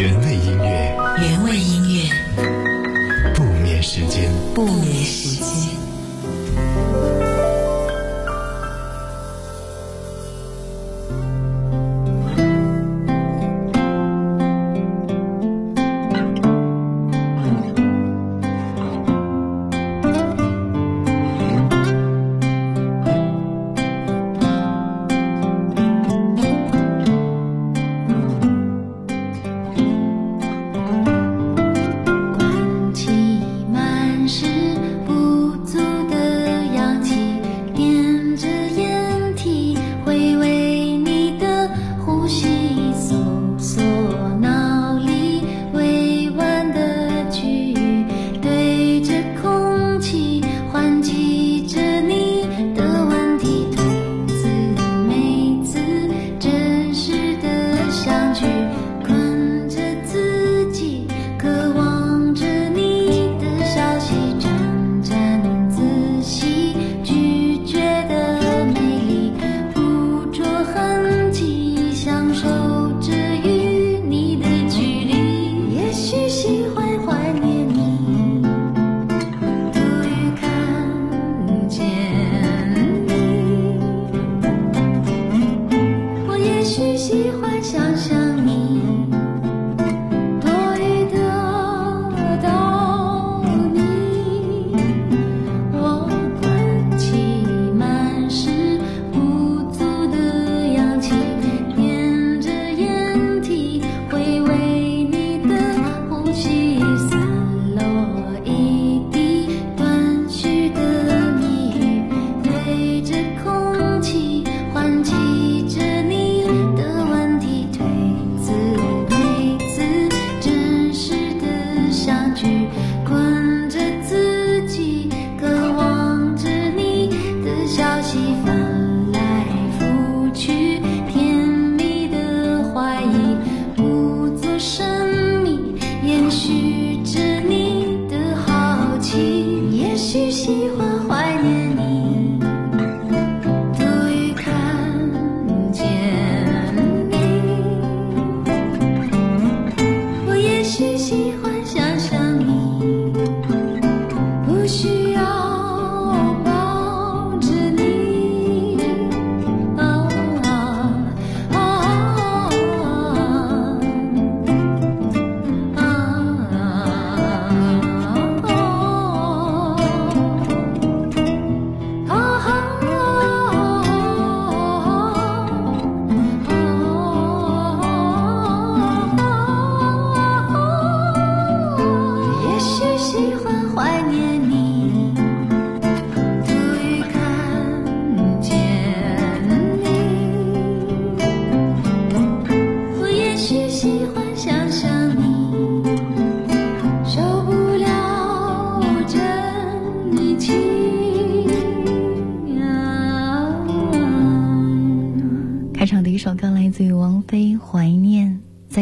原味音乐，原味音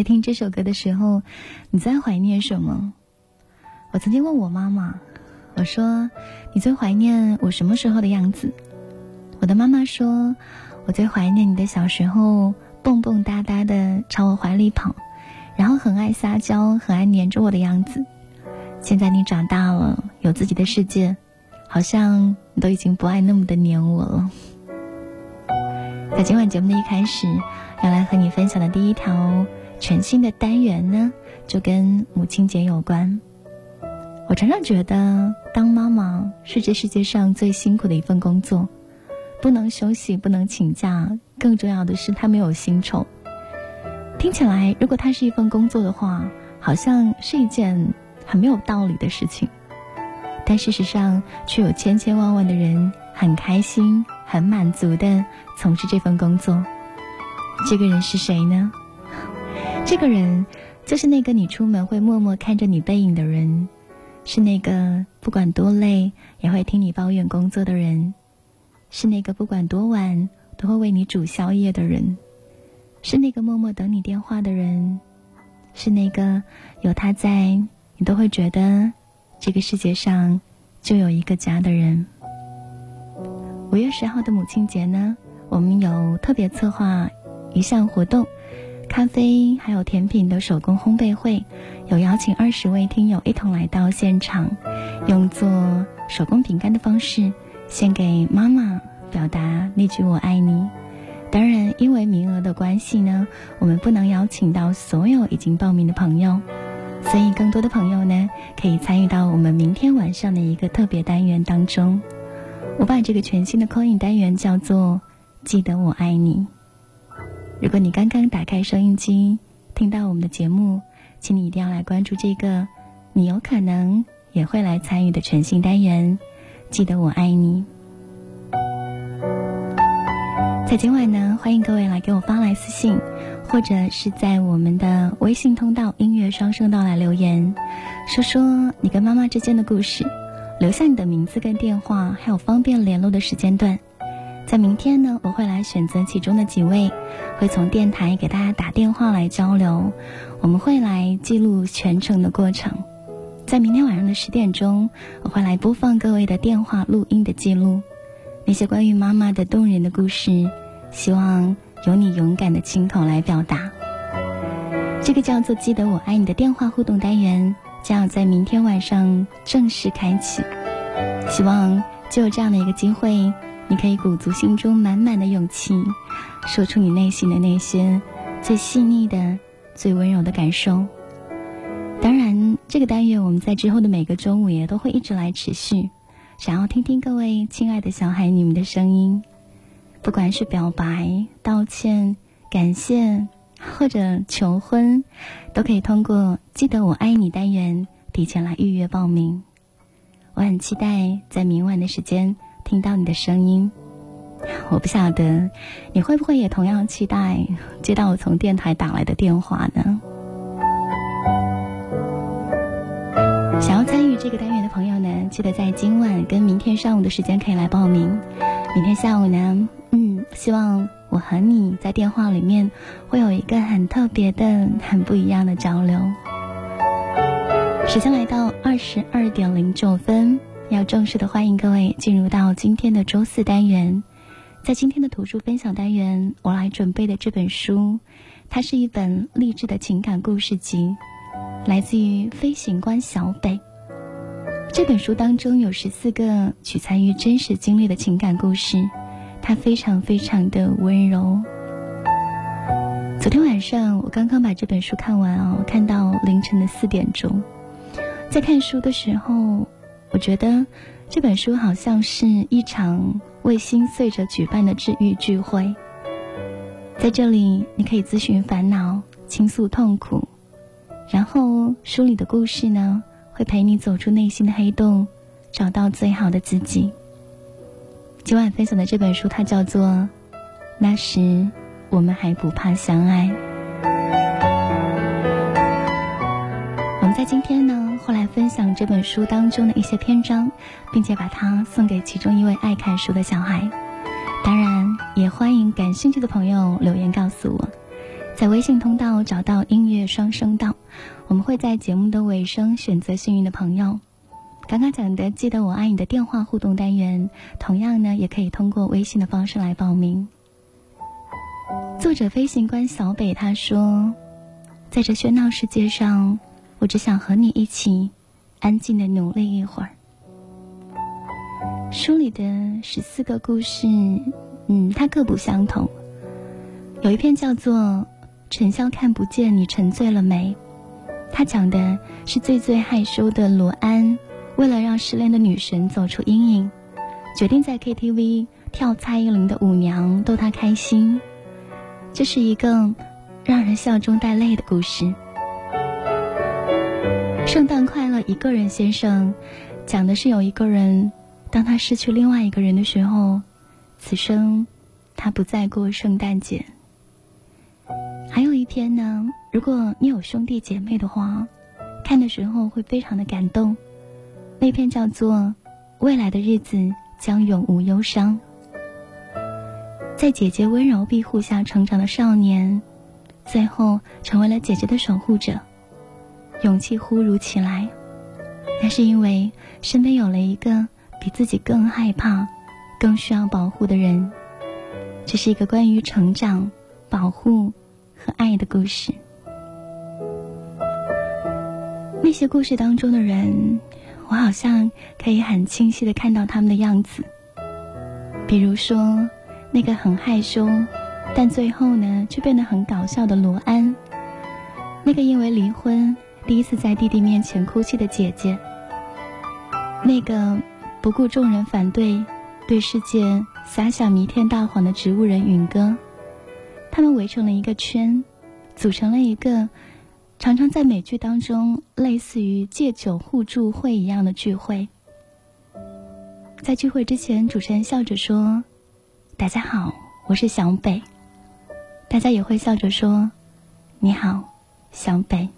听这首歌的时候，你在怀念什么？我曾经问我妈妈，我说：“你最怀念我什么时候的样子？”我的妈妈说：“我最怀念你的小时候，蹦蹦哒哒的朝我怀里跑，然后很爱撒娇，很爱黏着我的样子。现在你长大了，有自己的世界，好像你都已经不爱那么的黏我了。”在今晚节目的一开始，要来和你分享的第一条。全新的单元呢，就跟母亲节有关。我常常觉得，当妈妈是这世界上最辛苦的一份工作，不能休息，不能请假，更重要的是，她没有薪酬。听起来，如果它是一份工作的话，好像是一件很没有道理的事情。但事实上，却有千千万万的人很开心、很满足的从事这份工作。这个人是谁呢？这个人，就是那个你出门会默默看着你背影的人，是那个不管多累也会听你抱怨工作的人，是那个不管多晚都会为你煮宵夜的人，是那个默默等你电话的人，是那个有他在你都会觉得这个世界上就有一个家的人。五月十号的母亲节呢，我们有特别策划一项活动。咖啡还有甜品的手工烘焙会，有邀请二十位听友一同来到现场，用做手工饼干的方式献给妈妈，表达那句“我爱你”。当然，因为名额的关系呢，我们不能邀请到所有已经报名的朋友，所以更多的朋友呢，可以参与到我们明天晚上的一个特别单元当中。我把这个全新的 coin 单元叫做“记得我爱你”。如果你刚刚打开收音机，听到我们的节目，请你一定要来关注这个，你有可能也会来参与的全新单元“记得我爱你”。在今晚呢，欢迎各位来给我发来私信，或者是在我们的微信通道“音乐双声道”来留言，说说你跟妈妈之间的故事，留下你的名字跟电话，还有方便联络的时间段。在明天呢，我会来选择其中的几位，会从电台给大家打电话来交流，我们会来记录全程的过程。在明天晚上的十点钟，我会来播放各位的电话录音的记录。那些关于妈妈的动人的故事，希望由你勇敢的亲口来表达。这个叫做“记得我爱你”的电话互动单元将要在明天晚上正式开启。希望就有这样的一个机会，你可以鼓足心中满满的勇气，说出你内心的那些最细腻的、最温柔的感受。当然，这个单元我们在之后的每个中午也都会一直来持续。想要听听各位亲爱的小孩你们的声音，不管是表白、道歉、感谢或者求婚，都可以通过“记得我爱你”单元提前来预约报名。我很期待在明晚的时间听到你的声音。我不晓得你会不会也同样期待接到我从电台打来的电话呢？想要参与这个单元的朋友呢，记得在今晚跟明天上午的时间可以来报名。明天下午呢，嗯，希望我和你在电话里面会有一个很特别的、很不一样的交流。时间来到二十二点零九分，要正式的欢迎各位进入到今天的周四单元。在今天的图书分享单元，我来准备的这本书，它是一本励志的情感故事集。来自于飞行官小北。这本书当中有十四个取材于真实经历的情感故事，它非常非常的温柔。昨天晚上我刚刚把这本书看完哦，看到凌晨的四点钟。在看书的时候，我觉得这本书好像是一场为心碎者举办的治愈聚会。在这里，你可以咨询烦恼，倾诉痛苦。然后书里的故事呢，会陪你走出内心的黑洞，找到最好的自己。今晚分享的这本书，它叫做《那时我们还不怕相爱》。我们在今天呢，会来分享这本书当中的一些篇章，并且把它送给其中一位爱看书的小孩。当然，也欢迎感兴趣的朋友留言告诉我。在微信通道找到音乐双声道，我们会在节目的尾声选择幸运的朋友。刚刚讲的记得我爱你的电话互动单元，同样呢也可以通过微信的方式来报名。作者飞行官小北他说：“在这喧闹世界上，我只想和你一起安静的努力一会儿。”书里的十四个故事，嗯，它各不相同，有一篇叫做。沉香看不见你沉醉了没？它讲的是最最害羞的罗安，为了让失恋的女神走出阴影，决定在 KTV 跳蔡依林的舞娘逗她开心。这是一个让人笑中带泪的故事。圣诞快乐，一个人先生，讲的是有一个人，当他失去另外一个人的时候，此生他不再过圣诞节。还有一篇呢，如果你有兄弟姐妹的话，看的时候会非常的感动。那篇叫做《未来的日子将永无忧伤》。在姐姐温柔庇护下成长的少年，最后成为了姐姐的守护者，勇气忽如其来。那是因为身边有了一个比自己更害怕、更需要保护的人。这是一个关于成长、保护。和爱的故事。那些故事当中的人，我好像可以很清晰的看到他们的样子。比如说，那个很害羞，但最后呢却变得很搞笑的罗安；那个因为离婚第一次在弟弟面前哭泣的姐姐；那个不顾众人反对，对世界撒下弥天大谎的植物人允哥。他们围成了一个圈，组成了一个。常常在美剧当中，类似于戒酒互助会一样的聚会。在聚会之前，主持人笑着说：“大家好，我是小北。”大家也会笑着说：“你好，小北。”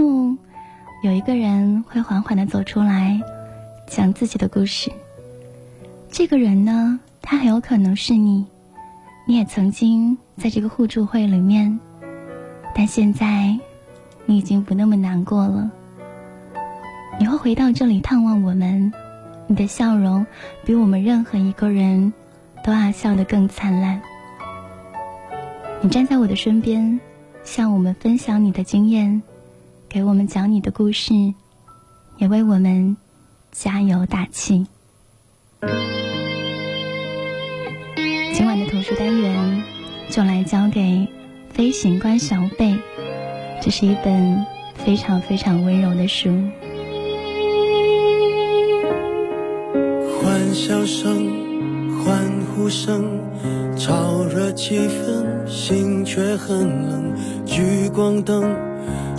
后有一个人会缓缓的走出来，讲自己的故事。这个人呢，他很有可能是你。你也曾经在这个互助会里面，但现在你已经不那么难过了。你会回到这里探望我们，你的笑容比我们任何一个人都要笑得更灿烂。你站在我的身边，向我们分享你的经验，给我们讲你的故事，也为我们加油打气。今晚的图书单元就来交给飞行官小贝，这是一本非常非常温柔的书。欢笑声、欢呼声，炒热气氛，心却很冷。聚光灯。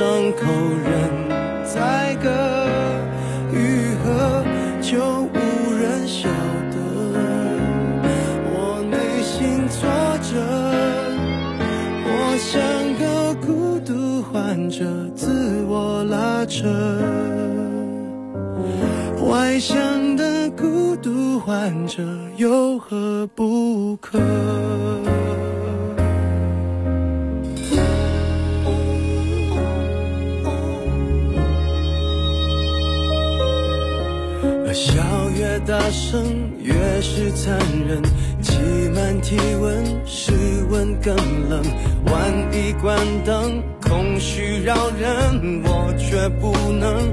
伤口任宰割，愈合就无人晓得我内心挫折，我像个孤独患者，自我拉扯，外向的。孤独患者有何不可？笑越大声，越是残忍。挤满体温，室温更冷。万一关灯，空虚扰人，我却不能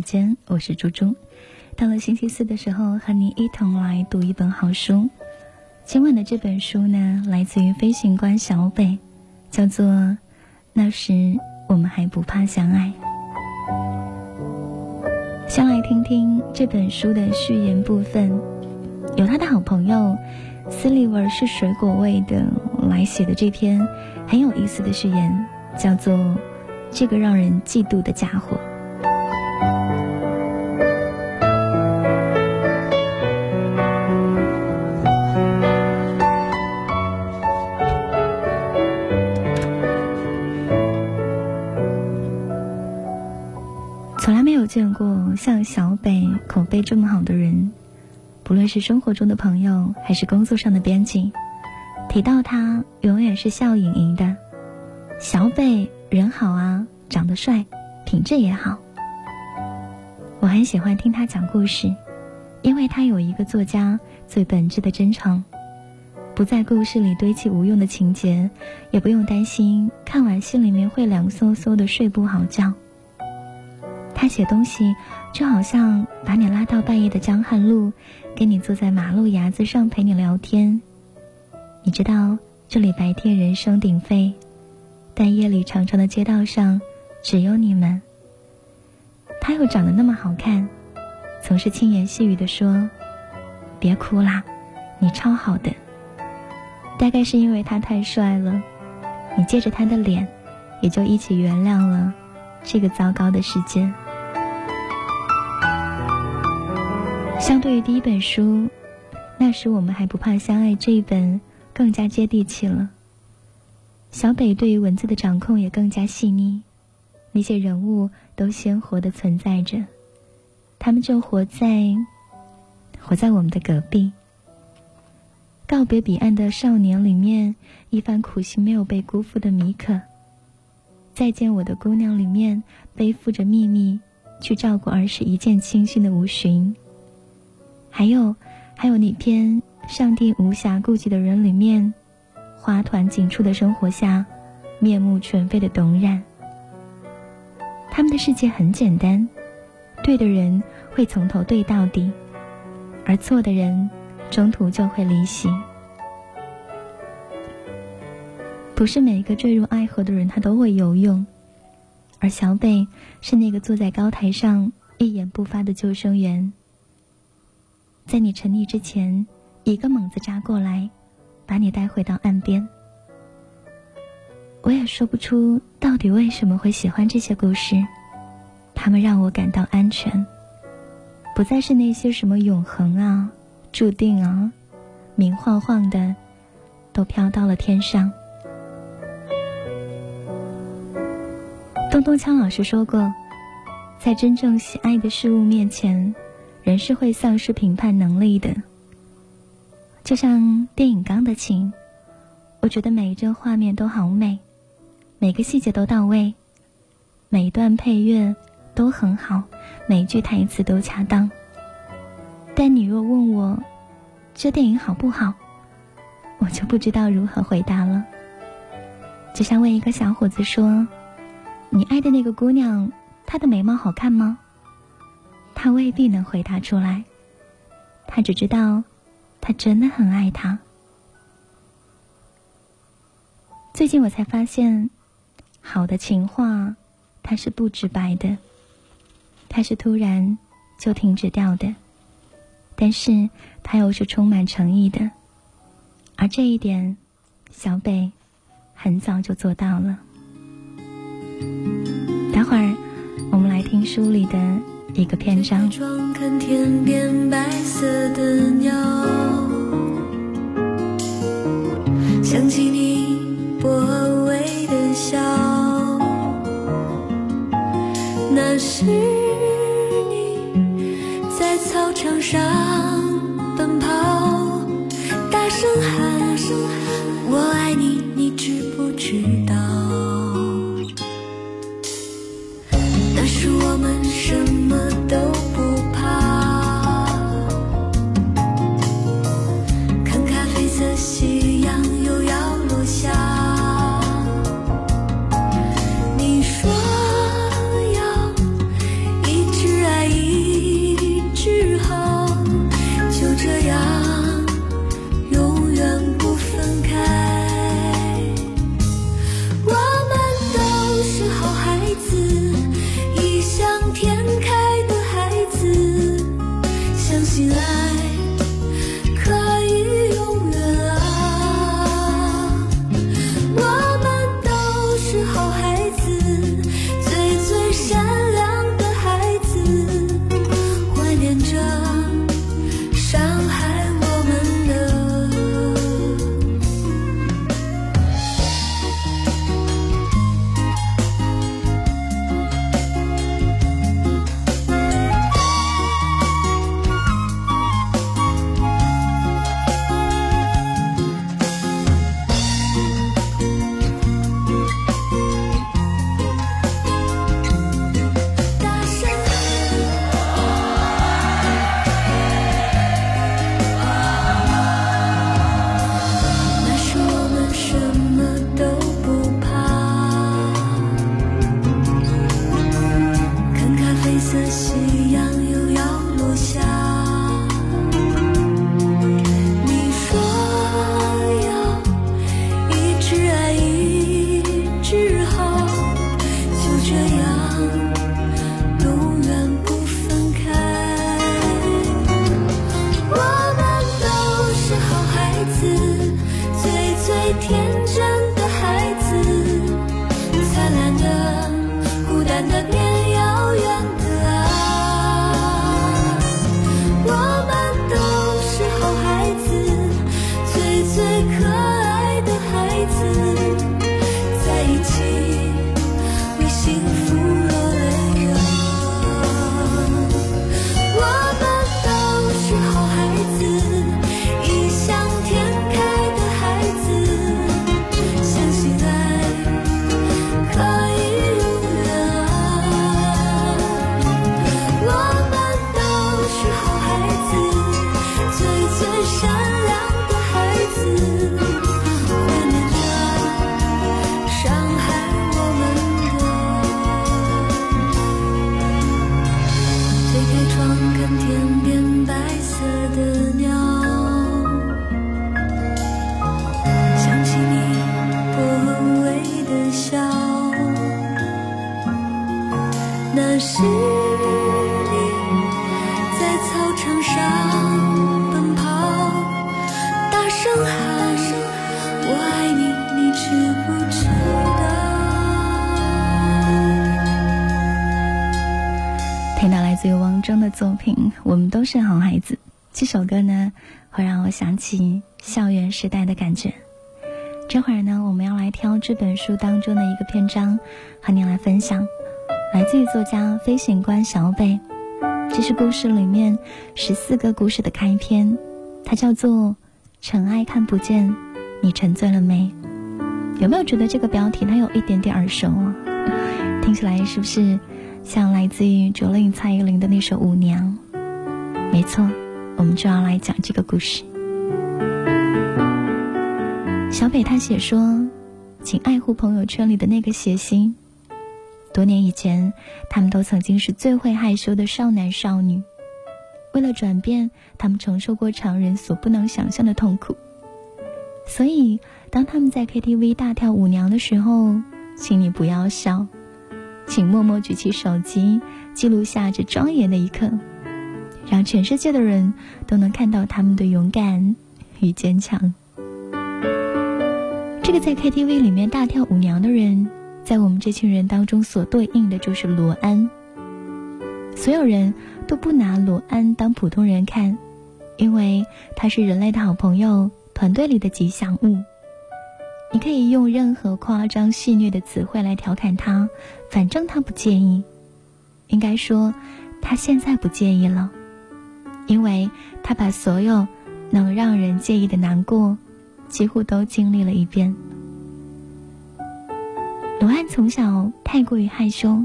时间，我是猪猪。到了星期四的时候，和你一同来读一本好书。今晚的这本书呢，来自于飞行官小北，叫做《那时我们还不怕相爱》。先来听听这本书的序言部分，由他的好朋友斯利文是水果味的来写的这篇很有意思的序言，叫做《这个让人嫉妒的家伙》。见过像小北口碑这么好的人，不论是生活中的朋友，还是工作上的编辑，提到他永远是笑盈盈的。小北人好啊，长得帅，品质也好。我很喜欢听他讲故事，因为他有一个作家最本质的真诚，不在故事里堆砌无用的情节，也不用担心看完心里面会凉飕飕的睡不好觉。他写东西就好像把你拉到半夜的江汉路，跟你坐在马路牙子上陪你聊天。你知道这里白天人声鼎沸，但夜里长长的街道上只有你们。他又长得那么好看，总是轻言细语的说：“别哭啦，你超好的。”大概是因为他太帅了，你借着他的脸，也就一起原谅了这个糟糕的世界。相对于第一本书，那时我们还不怕相爱这一本更加接地气了。小北对于文字的掌控也更加细腻，那些人物都鲜活的存在着，他们就活在活在我们的隔壁。告别彼岸的少年里面，一番苦心没有被辜负的米可。再见我的姑娘里面，背负着秘密去照顾儿时一见倾心的吴寻。还有，还有那篇《上帝无暇顾及的人》里面，花团锦簇的生活下，面目全非的董冉。他们的世界很简单，对的人会从头对到底，而错的人中途就会离席。不是每一个坠入爱河的人他都会游泳，而小北是那个坐在高台上一言不发的救生员。在你沉溺之前，一个猛子扎过来，把你带回到岸边。我也说不出到底为什么会喜欢这些故事，他们让我感到安全，不再是那些什么永恒啊、注定啊、明晃晃的，都飘到了天上。东东锵老师说过，在真正喜爱的事物面前。人是会丧失评判能力的，就像电影《钢的琴》，我觉得每一帧画面都好美，每个细节都到位，每一段配乐都很好，每一句台词都恰当。但你若问我，这电影好不好，我就不知道如何回答了。就像问一个小伙子说：“你爱的那个姑娘，她的眉毛好看吗？”他未必能回答出来，他只知道，他真的很爱他。最近我才发现，好的情话，它是不直白的，它是突然就停止掉的，但是它又是充满诚意的，而这一点，小北很早就做到了。待会儿，我们来听书里的一个篇章。看天边白色的鸟，想起你薄微的笑，那是你在操场上奔跑，大声喊。是好孩子》这首歌呢，会让我想起校园时代的感觉。这会儿呢，我们要来挑这本书当中的一个篇章，和你来分享，来自于作家飞行官小北。这是故事里面十四个故事的开篇，它叫做《尘埃看不见，你沉醉了没》。有没有觉得这个标题它有一点点耳熟啊？听起来是不是像来自于卓林蔡依林的那首《舞娘》？没错，我们就要来讲这个故事。小北他写说，请爱护朋友圈里的那个谐星。多年以前，他们都曾经是最会害羞的少男少女。为了转变，他们承受过常人所不能想象的痛苦。所以，当他们在 KTV 大跳舞娘的时候，请你不要笑，请默默举起手机，记录下这庄严的一刻，让全世界的人都能看到他们的勇敢与坚强。这个在 KTV 里面大跳舞娘的人，在我们这群人当中所对应的就是罗安。所有人都不拿罗安当普通人看，因为他是人类的好朋友。团队里的吉祥物，你可以用任何夸张戏谑的词汇来调侃他，反正他不介意。应该说，他现在不介意了，因为他把所有能让人介意的难过，几乎都经历了一遍。罗安从小太过于害羞，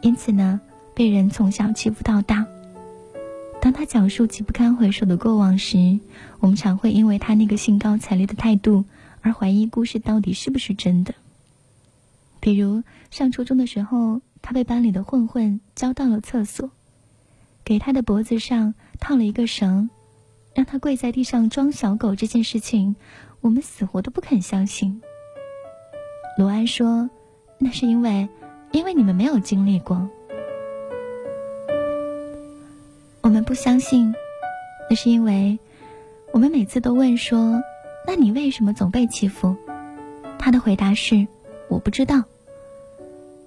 因此呢，被人从小欺负到大。当他讲述起不堪回首的过往时，我们常会因为他那个兴高采烈的态度而怀疑故事到底是不是真的。比如上初中的时候，他被班里的混混叫到了厕所，给他的脖子上套了一个绳，让他跪在地上装小狗。这件事情，我们死活都不肯相信。罗安说：“那是因为，因为你们没有经历过。”我们不相信，那是因为我们每次都问说：“那你为什么总被欺负？”他的回答是：“我不知道，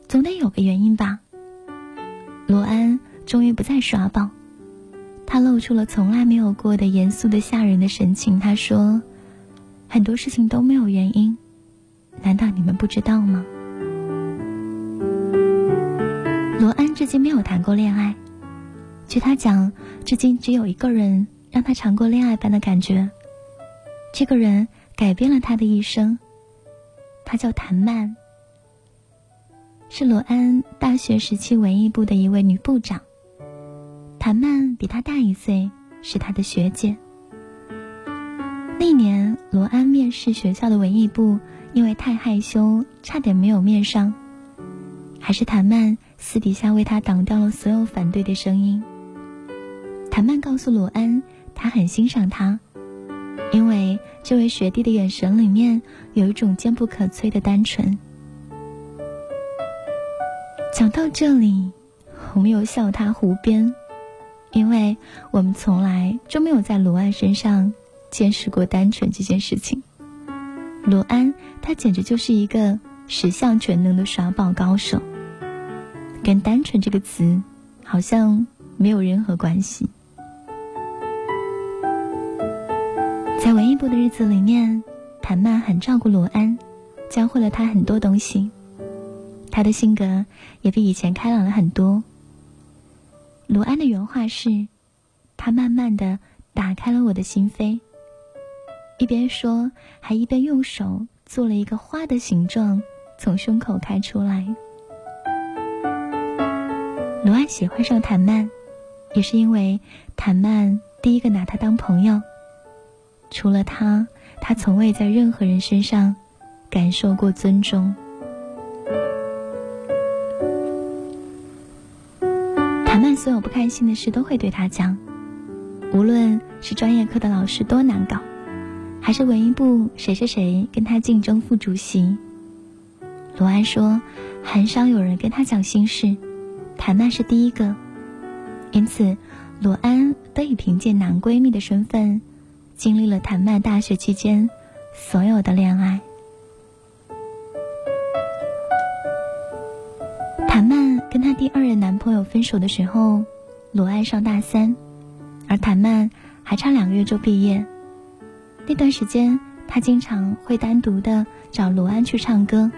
总得有个原因吧。”罗安终于不再耍宝，他露出了从来没有过的严肃的吓人的神情。他说：“很多事情都没有原因，难道你们不知道吗？”罗安至今没有谈过恋爱。据他讲，至今只有一个人让他尝过恋爱般的感觉。这个人改变了他的一生。他叫谭曼，是罗安大学时期文艺部的一位女部长。谭曼比他大一岁，是他的学姐。那年罗安面试学校的文艺部，因为太害羞，差点没有面上。还是谭曼私底下为他挡掉了所有反对的声音。谭曼告诉罗安，他很欣赏他，因为这位学弟的眼神里面有一种坚不可摧的单纯。讲到这里，我们又笑他胡编，因为我们从来就没有在罗安身上见识过单纯这件事情。罗安他简直就是一个十项全能的耍宝高手，跟单纯这个词好像没有任何关系。在文艺部的日子里面，谭曼很照顾罗安，教会了他很多东西。他的性格也比以前开朗了很多。罗安的原话是：“他慢慢的打开了我的心扉。”一边说，还一边用手做了一个花的形状，从胸口开出来。罗安喜欢上谭曼，也是因为谭曼第一个拿他当朋友。除了他，他从未在任何人身上感受过尊重。所有不开心的事都会对他讲，无论是专业课的老师多难搞，还是文艺部谁谁谁跟他竞争副主席。罗安说，很少有人跟他讲心事，谭曼是第一个，因此罗安得以凭借男闺蜜的身份。经历了谭曼大学期间所有的恋爱。跟她第二任男朋友分手的时候，罗安上大三，而谭曼还差两个月就毕业。那段时间，她经常会单独的找罗安去唱歌。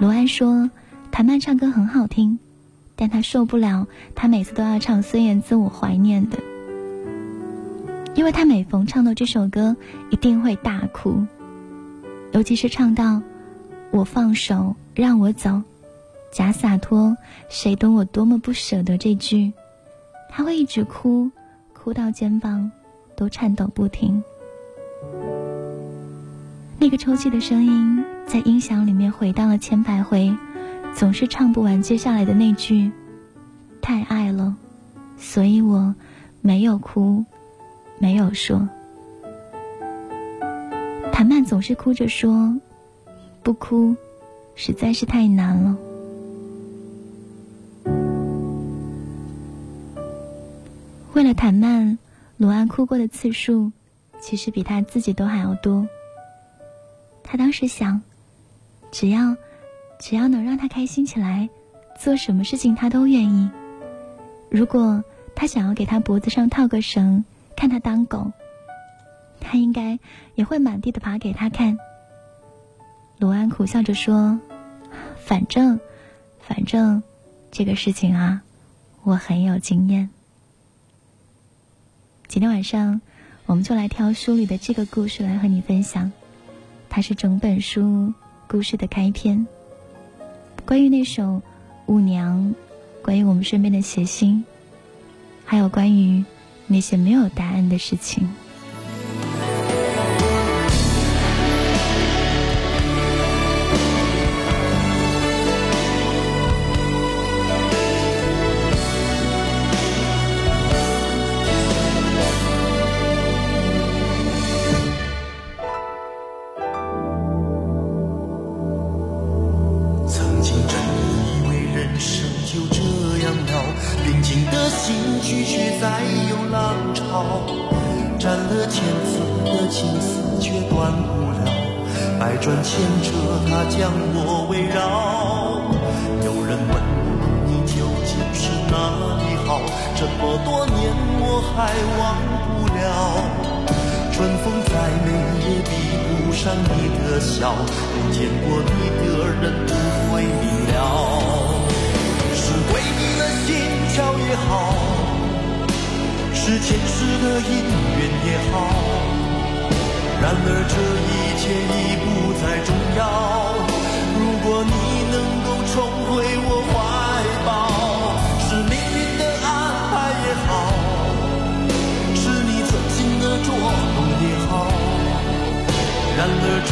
罗安说，谭曼唱歌很好听，但他受不了，她每次都要唱孙燕姿《我怀念的》。因为他每逢唱到这首歌，一定会大哭，尤其是唱到“我放手，让我走，假洒脱，谁懂我多么不舍得”这句，他会一直哭，哭到肩膀都颤抖不停。那个抽泣的声音在音响里面回荡了千百回，总是唱不完接下来的那句：“太爱了，所以我没有哭，没有说。谭曼总是哭着说：“不哭，实在是太难了。”为了谭曼，罗安哭过的次数，其实比他自己都还要多。他当时想，只要，只要能让他开心起来，做什么事情他都愿意。如果他想要给他脖子上套个绳，看他当狗。他应该也会满地的爬给他看。罗安苦笑着说：“反正，反正，这个事情啊，我很有经验。”今天晚上，我们就来挑书里的这个故事来和你分享。它是整本书故事的开篇，关于那首《舞娘》，关于我们身边的谐星，还有关于那些没有答案的事情。这么多年我还忘不了。春风再美也比不上你的笑没见过你的人不会明了是鬼迷了心窍也好是前世的因缘也好然而这一切已不再重要。如果你能够重回我怀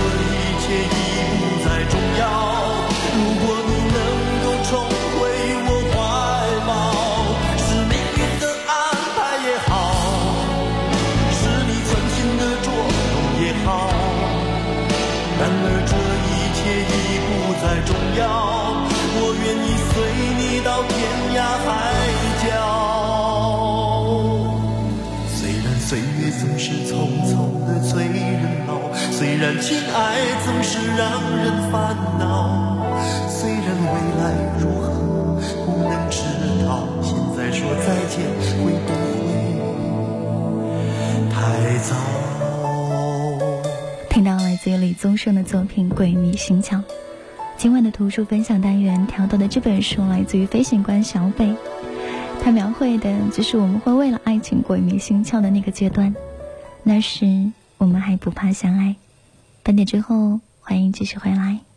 一切是让人烦恼，虽然未来如何，不能知道。听到来自于李宗盛的作品《鬼迷心窍》。今晚的图书分享单元挑到的这本书来自于飞行官小北，他描绘的就是我们会为了爱情鬼迷心窍的那个阶段。那时我们还不怕相爱。半点之后。欢迎继续回来。